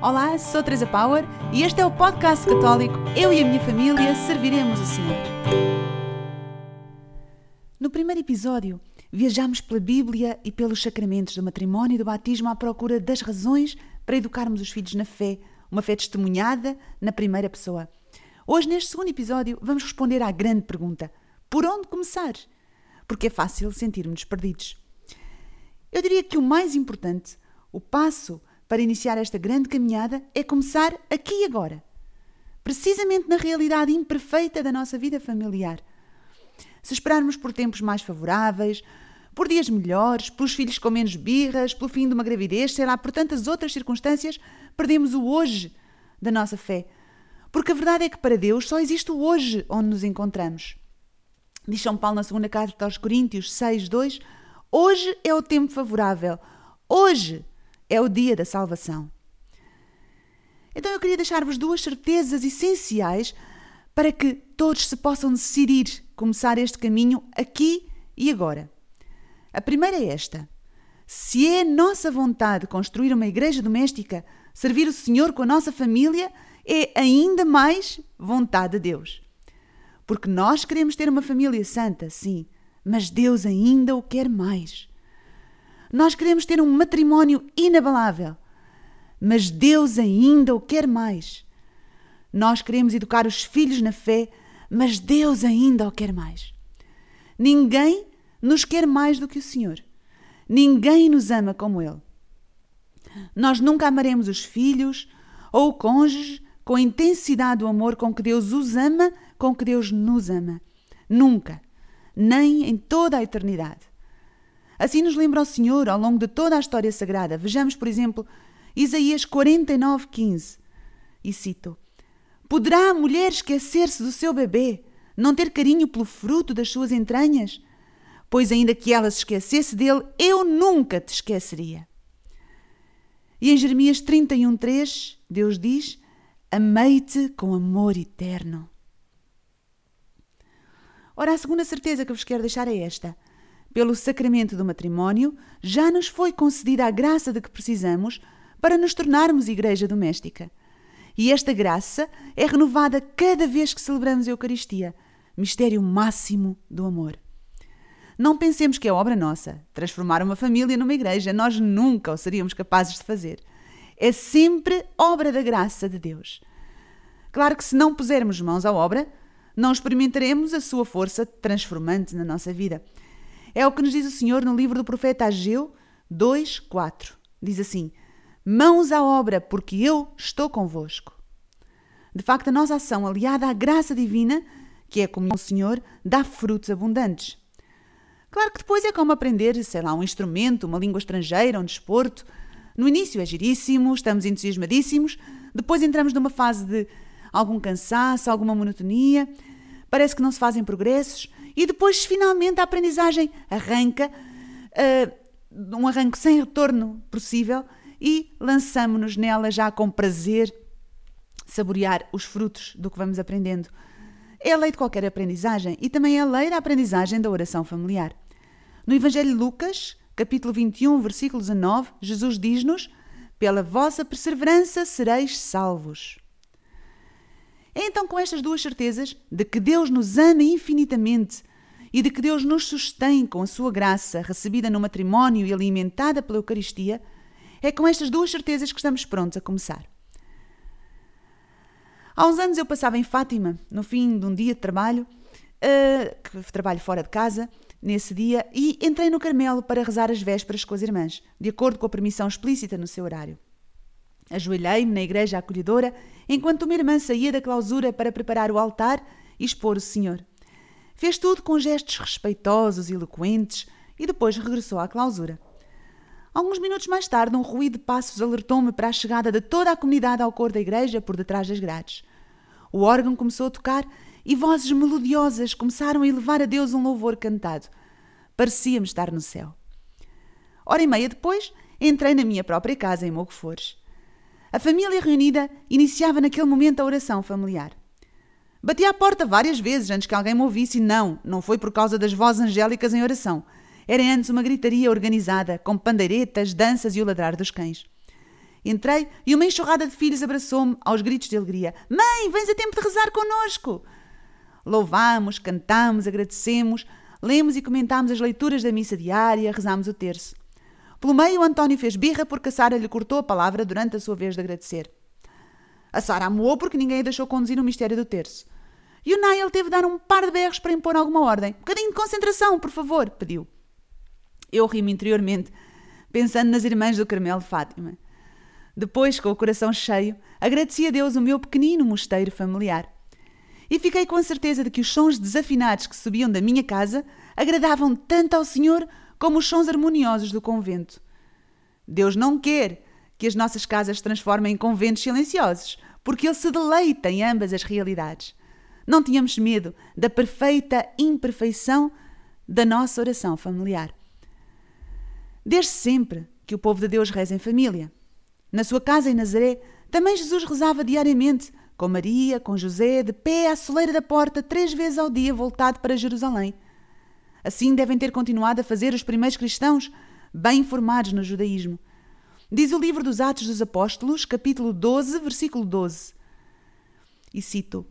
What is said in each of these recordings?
Olá, sou Teresa Power e este é o podcast católico Eu e a minha família serviremos o Senhor. No primeiro episódio, viajamos pela Bíblia e pelos sacramentos do matrimónio e do batismo à procura das razões para educarmos os filhos na fé, uma fé testemunhada na primeira pessoa. Hoje, neste segundo episódio, vamos responder à grande pergunta: por onde começar? Porque é fácil sentirmos perdidos. Eu diria que o mais importante, o passo para iniciar esta grande caminhada é começar aqui e agora. Precisamente na realidade imperfeita da nossa vida familiar. Se esperarmos por tempos mais favoráveis, por dias melhores, pelos filhos com menos birras, pelo fim de uma gravidez, sei lá, por tantas outras circunstâncias, perdemos o hoje da nossa fé. Porque a verdade é que para Deus só existe o hoje onde nos encontramos. Diz São Paulo na segunda carta aos Coríntios 6, 2, Hoje é o tempo favorável. Hoje é o dia da salvação. Então eu queria deixar-vos duas certezas essenciais para que todos se possam decidir começar este caminho aqui e agora. A primeira é esta: se é nossa vontade construir uma igreja doméstica, servir o Senhor com a nossa família, é ainda mais vontade de Deus. Porque nós queremos ter uma família santa, sim, mas Deus ainda o quer mais. Nós queremos ter um matrimónio inabalável, mas Deus ainda o quer mais. Nós queremos educar os filhos na fé, mas Deus ainda o quer mais. Ninguém nos quer mais do que o Senhor. Ninguém nos ama como Ele. Nós nunca amaremos os filhos ou o cônjuge com a intensidade do amor com que Deus os ama, com que Deus nos ama. Nunca. Nem em toda a eternidade. Assim nos lembra o Senhor ao longo de toda a história sagrada. Vejamos, por exemplo, Isaías 49, 15. E cito: Poderá a mulher esquecer-se do seu bebê, não ter carinho pelo fruto das suas entranhas? Pois, ainda que ela se esquecesse dele, eu nunca te esqueceria. E em Jeremias 31, 3, Deus diz: Amei-te com amor eterno. Ora, a segunda certeza que vos quero deixar é esta pelo sacramento do matrimónio, já nos foi concedida a graça de que precisamos para nos tornarmos igreja doméstica. E esta graça é renovada cada vez que celebramos a Eucaristia, mistério máximo do amor. Não pensemos que é obra nossa transformar uma família numa igreja, nós nunca o seríamos capazes de fazer. É sempre obra da graça de Deus. Claro que se não pusermos mãos à obra, não experimentaremos a sua força transformante na nossa vida. É o que nos diz o Senhor no livro do profeta Ageu 2, 4. Diz assim: Mãos à obra, porque eu estou convosco. De facto, a nossa ação, aliada à graça divina, que é como o Senhor, dá frutos abundantes. Claro que depois é como aprender, sei lá, um instrumento, uma língua estrangeira, um desporto. No início é giríssimo, estamos entusiasmadíssimos, depois entramos numa fase de algum cansaço, alguma monotonia, parece que não se fazem progressos e depois, finalmente, a aprendizagem arranca, uh, um arranque sem retorno possível, e lançamos-nos nela já com prazer, saborear os frutos do que vamos aprendendo. É a lei de qualquer aprendizagem e também é a lei da aprendizagem da oração familiar. No Evangelho de Lucas, capítulo 21, versículo 19, Jesus diz-nos: Pela vossa perseverança sereis salvos. É então com estas duas certezas de que Deus nos ama infinitamente e de que Deus nos sustém com a sua graça recebida no matrimónio e alimentada pela Eucaristia, é com estas duas certezas que estamos prontos a começar. Há uns anos eu passava em Fátima, no fim de um dia de trabalho, uh, trabalho fora de casa, nesse dia, e entrei no Carmelo para rezar as vésperas com as irmãs, de acordo com a permissão explícita no seu horário. Ajoelhei-me na igreja acolhedora enquanto uma irmã saía da clausura para preparar o altar e expor o Senhor. Fez tudo com gestos respeitosos e eloquentes e depois regressou à clausura. Alguns minutos mais tarde, um ruído de passos alertou-me para a chegada de toda a comunidade ao cor da igreja por detrás das grades. O órgão começou a tocar e vozes melodiosas começaram a elevar a Deus um louvor cantado. Parecia-me estar no céu. Hora e meia depois, entrei na minha própria casa em Moguefores. A família reunida iniciava naquele momento a oração familiar. Bati à porta várias vezes antes que alguém me ouvisse e não, não foi por causa das vozes angélicas em oração. Era antes uma gritaria organizada, com pandeiretas, danças e o ladrar dos cães. Entrei e uma enxurrada de filhos abraçou-me aos gritos de alegria. Mãe, vens a tempo de rezar connosco! Louvamos, cantamos, agradecemos, lemos e comentámos as leituras da missa diária, rezámos o terço. Pelo meio, António fez birra porque a Sara lhe cortou a palavra durante a sua vez de agradecer. A Sara amoou porque ninguém a deixou conduzir o mistério do terço. E o Niall teve de dar um par de berros para impor alguma ordem. Um bocadinho de concentração, por favor, pediu. Eu ri-me interiormente, pensando nas irmãs do Carmelo Fátima. Depois, com o coração cheio, agradeci a Deus o meu pequenino mosteiro familiar. E fiquei com a certeza de que os sons desafinados que subiam da minha casa agradavam tanto ao Senhor como os sons harmoniosos do convento. Deus não quer que as nossas casas se transformem em conventos silenciosos, porque Ele se deleita em ambas as realidades. Não tínhamos medo da perfeita imperfeição da nossa oração familiar. Desde sempre que o povo de Deus reza em família. Na sua casa em Nazaré, também Jesus rezava diariamente, com Maria, com José, de pé à soleira da porta, três vezes ao dia, voltado para Jerusalém. Assim devem ter continuado a fazer os primeiros cristãos, bem informados no judaísmo. Diz o livro dos Atos dos Apóstolos, capítulo 12, versículo 12. E cito: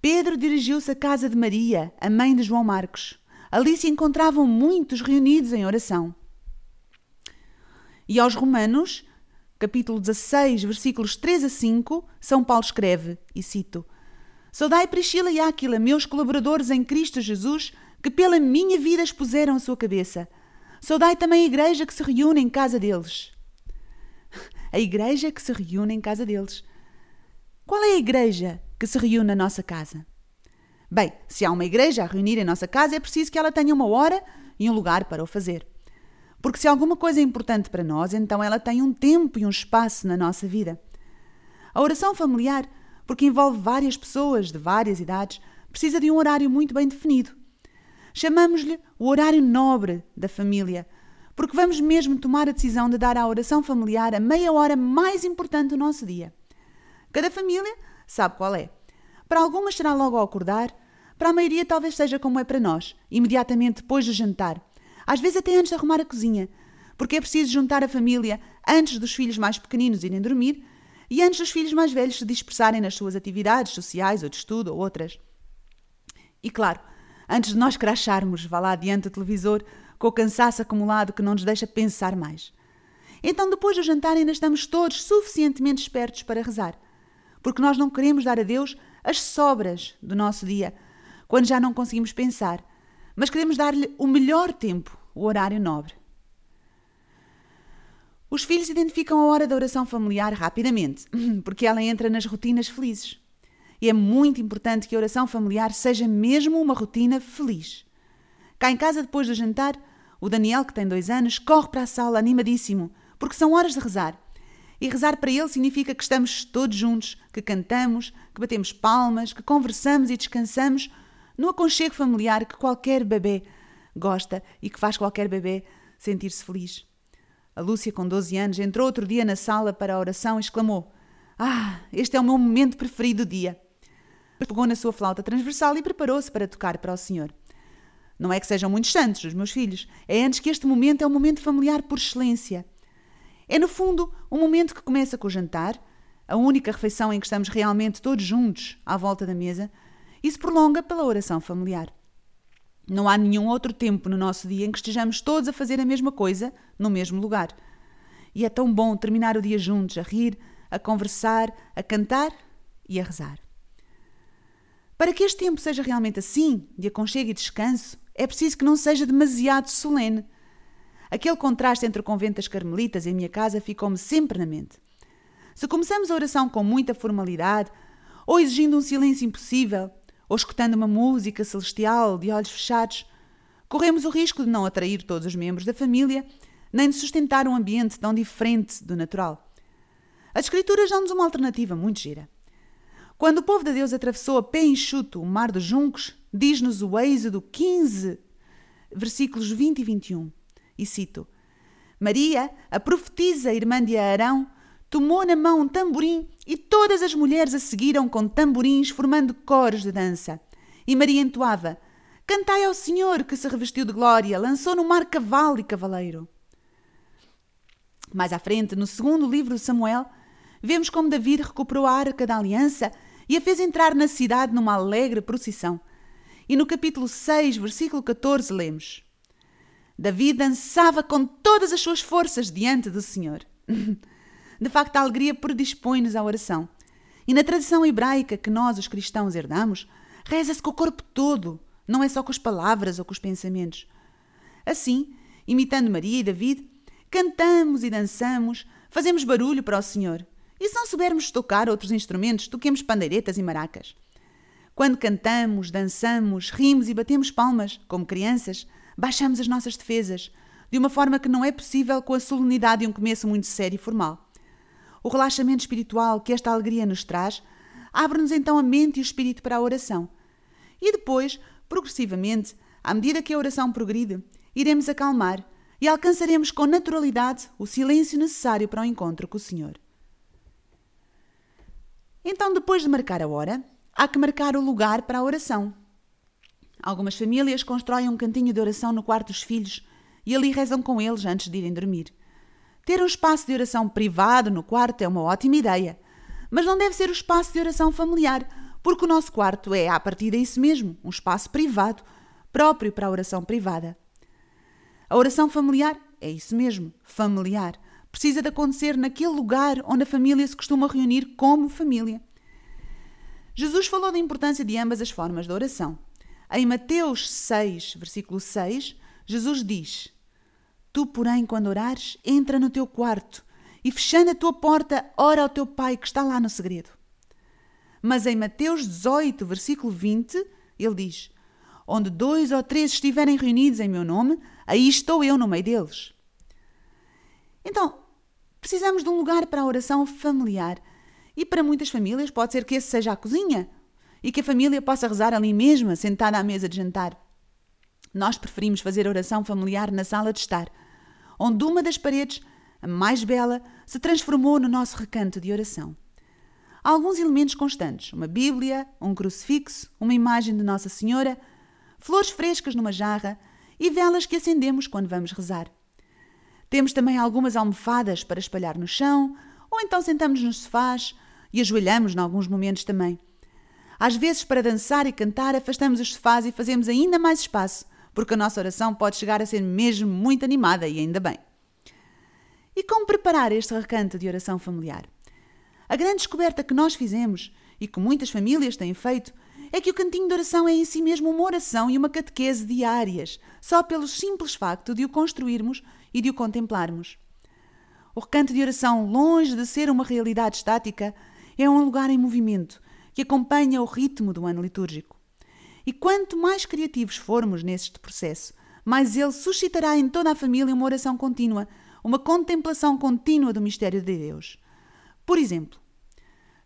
Pedro dirigiu-se à casa de Maria, a mãe de João Marcos. Ali se encontravam muitos reunidos em oração. E aos Romanos, capítulo 16, versículos 3 a 5, São Paulo escreve, e cito: Saudai Priscila e Áquila, meus colaboradores em Cristo Jesus, que pela minha vida expuseram a sua cabeça. Saudai também a igreja que se reúne em casa deles. A igreja que se reúne em casa deles. Qual é a igreja que se reúne na nossa casa? Bem, se há uma igreja a reunir em nossa casa, é preciso que ela tenha uma hora e um lugar para o fazer. Porque se alguma coisa é importante para nós, então ela tem um tempo e um espaço na nossa vida. A oração familiar, porque envolve várias pessoas de várias idades, precisa de um horário muito bem definido. Chamamos-lhe o horário nobre da família, porque vamos mesmo tomar a decisão de dar à oração familiar a meia hora mais importante do nosso dia. Cada família sabe qual é. Para algumas será logo ao acordar, para a maioria talvez seja como é para nós, imediatamente depois do jantar, às vezes até antes de arrumar a cozinha, porque é preciso juntar a família antes dos filhos mais pequeninos irem dormir e antes dos filhos mais velhos se dispersarem nas suas atividades sociais ou de estudo ou outras. E claro, antes de nós cracharmos, vá lá diante do televisor, com o cansaço acumulado que não nos deixa pensar mais. Então, depois do jantar, ainda estamos todos suficientemente espertos para rezar, porque nós não queremos dar a Deus as sobras do nosso dia, quando já não conseguimos pensar, mas queremos dar-lhe o melhor tempo o horário nobre. Os filhos identificam a hora da oração familiar rapidamente, porque ela entra nas rotinas felizes. E é muito importante que a oração familiar seja mesmo uma rotina feliz. Cá em casa, depois do jantar, o Daniel, que tem dois anos, corre para a sala animadíssimo, porque são horas de rezar. E rezar para ele significa que estamos todos juntos, que cantamos, que batemos palmas, que conversamos e descansamos no aconchego familiar que qualquer bebê gosta e que faz qualquer bebê sentir-se feliz. A Lúcia, com 12 anos, entrou outro dia na sala para a oração e exclamou: Ah, este é o meu momento preferido do dia. Pegou na sua flauta transversal e preparou-se para tocar para o Senhor. Não é que sejam muitos santos, os meus filhos, é antes que este momento é um momento familiar por excelência. É, no fundo, um momento que começa com o jantar, a única refeição em que estamos realmente todos juntos à volta da mesa, e se prolonga pela oração familiar. Não há nenhum outro tempo no nosso dia em que estejamos todos a fazer a mesma coisa no mesmo lugar. E é tão bom terminar o dia juntos, a rir, a conversar, a cantar e a rezar. Para que este tempo seja realmente assim, de aconchego e descanso, é preciso que não seja demasiado solene. Aquele contraste entre o convento das Carmelitas e a minha casa ficou-me sempre na mente. Se começamos a oração com muita formalidade, ou exigindo um silêncio impossível, ou escutando uma música celestial de olhos fechados, corremos o risco de não atrair todos os membros da família, nem de sustentar um ambiente tão diferente do natural. As Escrituras dão-nos uma alternativa muito gira. Quando o povo de Deus atravessou a pé enxuto o mar dos juncos, diz-nos o Êxodo 15, versículos 20 e 21, e cito: Maria, a profetisa irmã de Arão, tomou na mão um tamborim e todas as mulheres a seguiram com tamborins, formando coros de dança. E Maria entoava: Cantai ao Senhor que se revestiu de glória, lançou no mar cavalo e cavaleiro. Mais à frente, no segundo livro de Samuel, vemos como David recuperou a arca da aliança e a fez entrar na cidade numa alegre procissão. E no capítulo 6, versículo 14, lemos: Davi dançava com todas as suas forças diante do Senhor. De facto, a alegria predispõe-nos à oração. E na tradição hebraica que nós, os cristãos, herdamos, reza-se com o corpo todo, não é só com as palavras ou com os pensamentos. Assim, imitando Maria e David, cantamos e dançamos, fazemos barulho para o Senhor. E se não soubermos tocar outros instrumentos, toquemos pandeiretas e maracas. Quando cantamos, dançamos, rimos e batemos palmas, como crianças, baixamos as nossas defesas, de uma forma que não é possível com a solenidade de um começo muito sério e formal. O relaxamento espiritual que esta alegria nos traz abre-nos então a mente e o espírito para a oração. E depois, progressivamente, à medida que a oração progride, iremos acalmar e alcançaremos com naturalidade o silêncio necessário para o encontro com o Senhor. Então, depois de marcar a hora, há que marcar o lugar para a oração. Algumas famílias constroem um cantinho de oração no quarto dos filhos e ali rezam com eles antes de irem dormir. Ter um espaço de oração privado no quarto é uma ótima ideia, mas não deve ser o espaço de oração familiar, porque o nosso quarto é, a partir isso mesmo, um espaço privado, próprio para a oração privada. A oração familiar é isso mesmo, familiar. Precisa de acontecer naquele lugar onde a família se costuma reunir como família. Jesus falou da importância de ambas as formas de oração. Em Mateus 6, versículo 6, Jesus diz: Tu, porém, quando orares, entra no teu quarto e, fechando a tua porta, ora ao teu pai que está lá no segredo. Mas em Mateus 18, versículo 20, ele diz: Onde dois ou três estiverem reunidos em meu nome, aí estou eu no meio deles. Então, precisamos de um lugar para a oração familiar. E para muitas famílias pode ser que esse seja a cozinha e que a família possa rezar ali mesmo, sentada à mesa de jantar. Nós preferimos fazer oração familiar na sala de estar, onde uma das paredes, a mais bela, se transformou no nosso recanto de oração. Há alguns elementos constantes: uma Bíblia, um crucifixo, uma imagem de Nossa Senhora, flores frescas numa jarra e velas que acendemos quando vamos rezar. Temos também algumas almofadas para espalhar no chão, ou então sentamos nos sofás e ajoelhamos em alguns momentos também. Às vezes, para dançar e cantar, afastamos os sofás e fazemos ainda mais espaço, porque a nossa oração pode chegar a ser mesmo muito animada e ainda bem. E como preparar este recanto de oração familiar? A grande descoberta que nós fizemos e que muitas famílias têm feito é que o cantinho de oração é em si mesmo uma oração e uma catequese diárias, só pelo simples facto de o construirmos e de o contemplarmos. O recanto de oração, longe de ser uma realidade estática, é um lugar em movimento que acompanha o ritmo do ano litúrgico. E quanto mais criativos formos neste processo, mais ele suscitará em toda a família uma oração contínua, uma contemplação contínua do mistério de Deus. Por exemplo,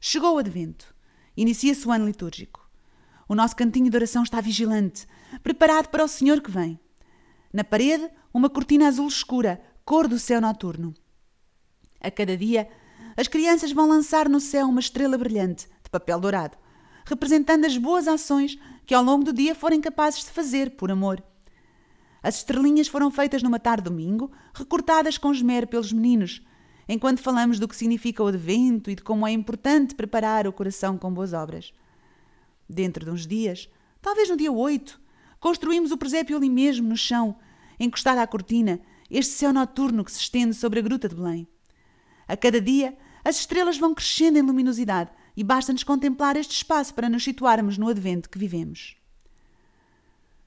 chegou o Advento, inicia-se o ano litúrgico. O nosso cantinho de oração está vigilante, preparado para o Senhor que vem. Na parede, uma cortina azul escura, cor do céu noturno. A cada dia, as crianças vão lançar no céu uma estrela brilhante, de papel dourado, representando as boas ações que ao longo do dia forem capazes de fazer por amor. As estrelinhas foram feitas numa tarde domingo, recortadas com esmero pelos meninos, enquanto falamos do que significa o advento e de como é importante preparar o coração com boas obras. Dentro de uns dias, talvez no dia 8, construímos o presépio ali mesmo, no chão, encostado à cortina, este céu noturno que se estende sobre a gruta de Belém. A cada dia, as estrelas vão crescendo em luminosidade e basta-nos contemplar este espaço para nos situarmos no advento que vivemos.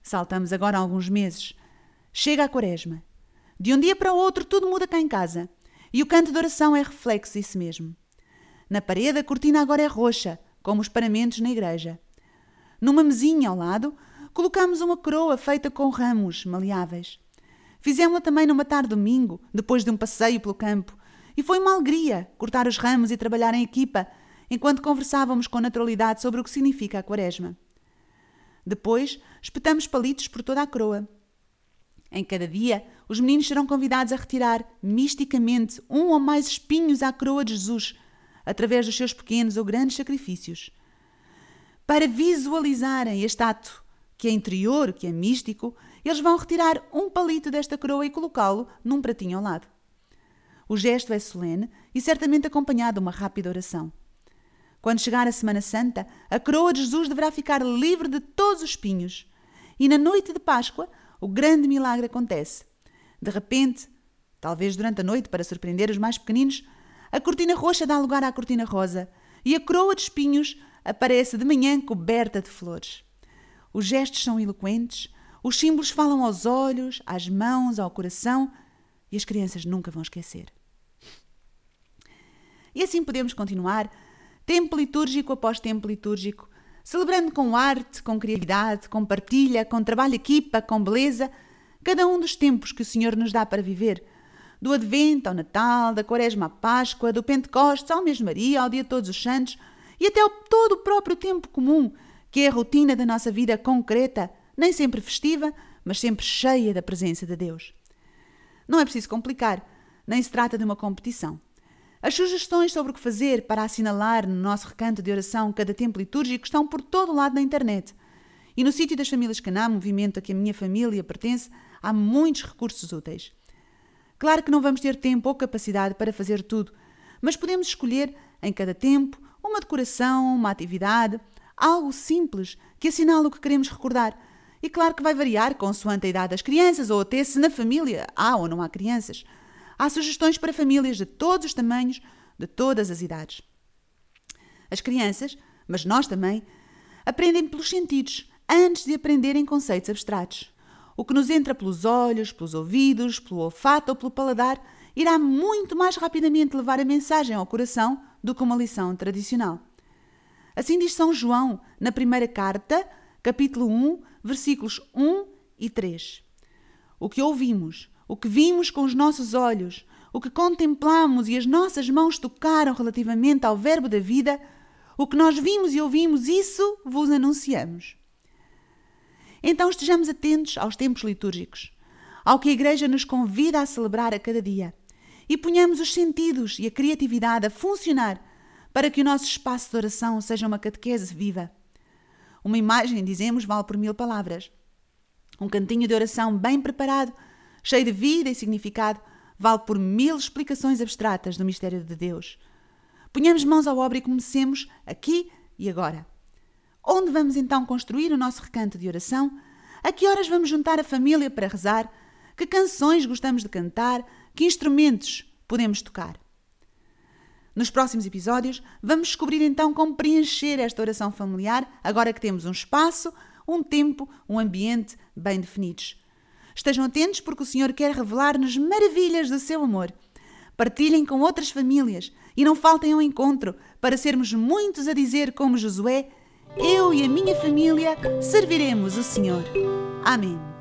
Saltamos agora alguns meses. Chega a quaresma. De um dia para o outro tudo muda cá em casa. E o canto de oração é reflexo disso mesmo. Na parede a cortina agora é roxa, como os paramentos na igreja. Numa mesinha ao lado, colocamos uma coroa feita com ramos maleáveis. Fizemos-la também numa tarde domingo, depois de um passeio pelo campo, e foi uma alegria cortar os ramos e trabalhar em equipa, enquanto conversávamos com naturalidade sobre o que significa a quaresma. Depois, espetamos palitos por toda a coroa. Em cada dia, os meninos serão convidados a retirar, misticamente, um ou mais espinhos à coroa de Jesus, através dos seus pequenos ou grandes sacrifícios. Para visualizarem este ato, que é interior, que é místico, eles vão retirar um palito desta coroa e colocá-lo num pratinho ao lado. O gesto é solene e certamente acompanhado de uma rápida oração. Quando chegar a Semana Santa, a coroa de Jesus deverá ficar livre de todos os espinhos. E na noite de Páscoa, o grande milagre acontece. De repente, talvez durante a noite para surpreender os mais pequeninos, a cortina roxa dá lugar à cortina rosa e a coroa de espinhos aparece de manhã coberta de flores. Os gestos são eloquentes, os símbolos falam aos olhos, às mãos, ao coração e as crianças nunca vão esquecer. E assim podemos continuar, tempo litúrgico após tempo litúrgico, celebrando com arte, com criatividade, com partilha, com trabalho equipa, com beleza, cada um dos tempos que o Senhor nos dá para viver, do Advento ao Natal, da Quaresma à Páscoa, do Pentecostes ao Mês Maria, ao Dia Todos os Santos e até ao todo o próprio tempo comum, que é a rotina da nossa vida concreta, nem sempre festiva, mas sempre cheia da presença de Deus. Não é preciso complicar, nem se trata de uma competição. As sugestões sobre o que fazer para assinalar no nosso recanto de oração cada tempo litúrgico estão por todo o lado na internet. E no sítio das Famílias Caná, movimento a que a minha família pertence, há muitos recursos úteis. Claro que não vamos ter tempo ou capacidade para fazer tudo, mas podemos escolher, em cada tempo, uma decoração, uma atividade, algo simples que assinala o que queremos recordar. E claro que vai variar consoante a idade das crianças ou até se na família há ou não há crianças. Há sugestões para famílias de todos os tamanhos, de todas as idades. As crianças, mas nós também, aprendem pelos sentidos antes de aprenderem conceitos abstratos. O que nos entra pelos olhos, pelos ouvidos, pelo olfato ou pelo paladar irá muito mais rapidamente levar a mensagem ao coração do que uma lição tradicional. Assim diz São João na primeira carta, capítulo 1, versículos 1 e 3. O que ouvimos, o que vimos com os nossos olhos, o que contemplamos e as nossas mãos tocaram relativamente ao Verbo da vida, o que nós vimos e ouvimos, isso vos anunciamos. Então estejamos atentos aos tempos litúrgicos, ao que a Igreja nos convida a celebrar a cada dia, e ponhamos os sentidos e a criatividade a funcionar para que o nosso espaço de oração seja uma catequese viva. Uma imagem, dizemos, vale por mil palavras. Um cantinho de oração bem preparado, cheio de vida e significado, vale por mil explicações abstratas do mistério de Deus. Ponhamos mãos à obra e comecemos aqui e agora. Onde vamos então construir o nosso recanto de oração? A que horas vamos juntar a família para rezar? Que canções gostamos de cantar? Que instrumentos podemos tocar? Nos próximos episódios, vamos descobrir então como preencher esta oração familiar agora que temos um espaço, um tempo, um ambiente bem definidos. Estejam atentos porque o Senhor quer revelar-nos maravilhas do seu amor. Partilhem com outras famílias e não faltem ao encontro para sermos muitos a dizer como Josué: Eu e a minha família serviremos o Senhor. Amém.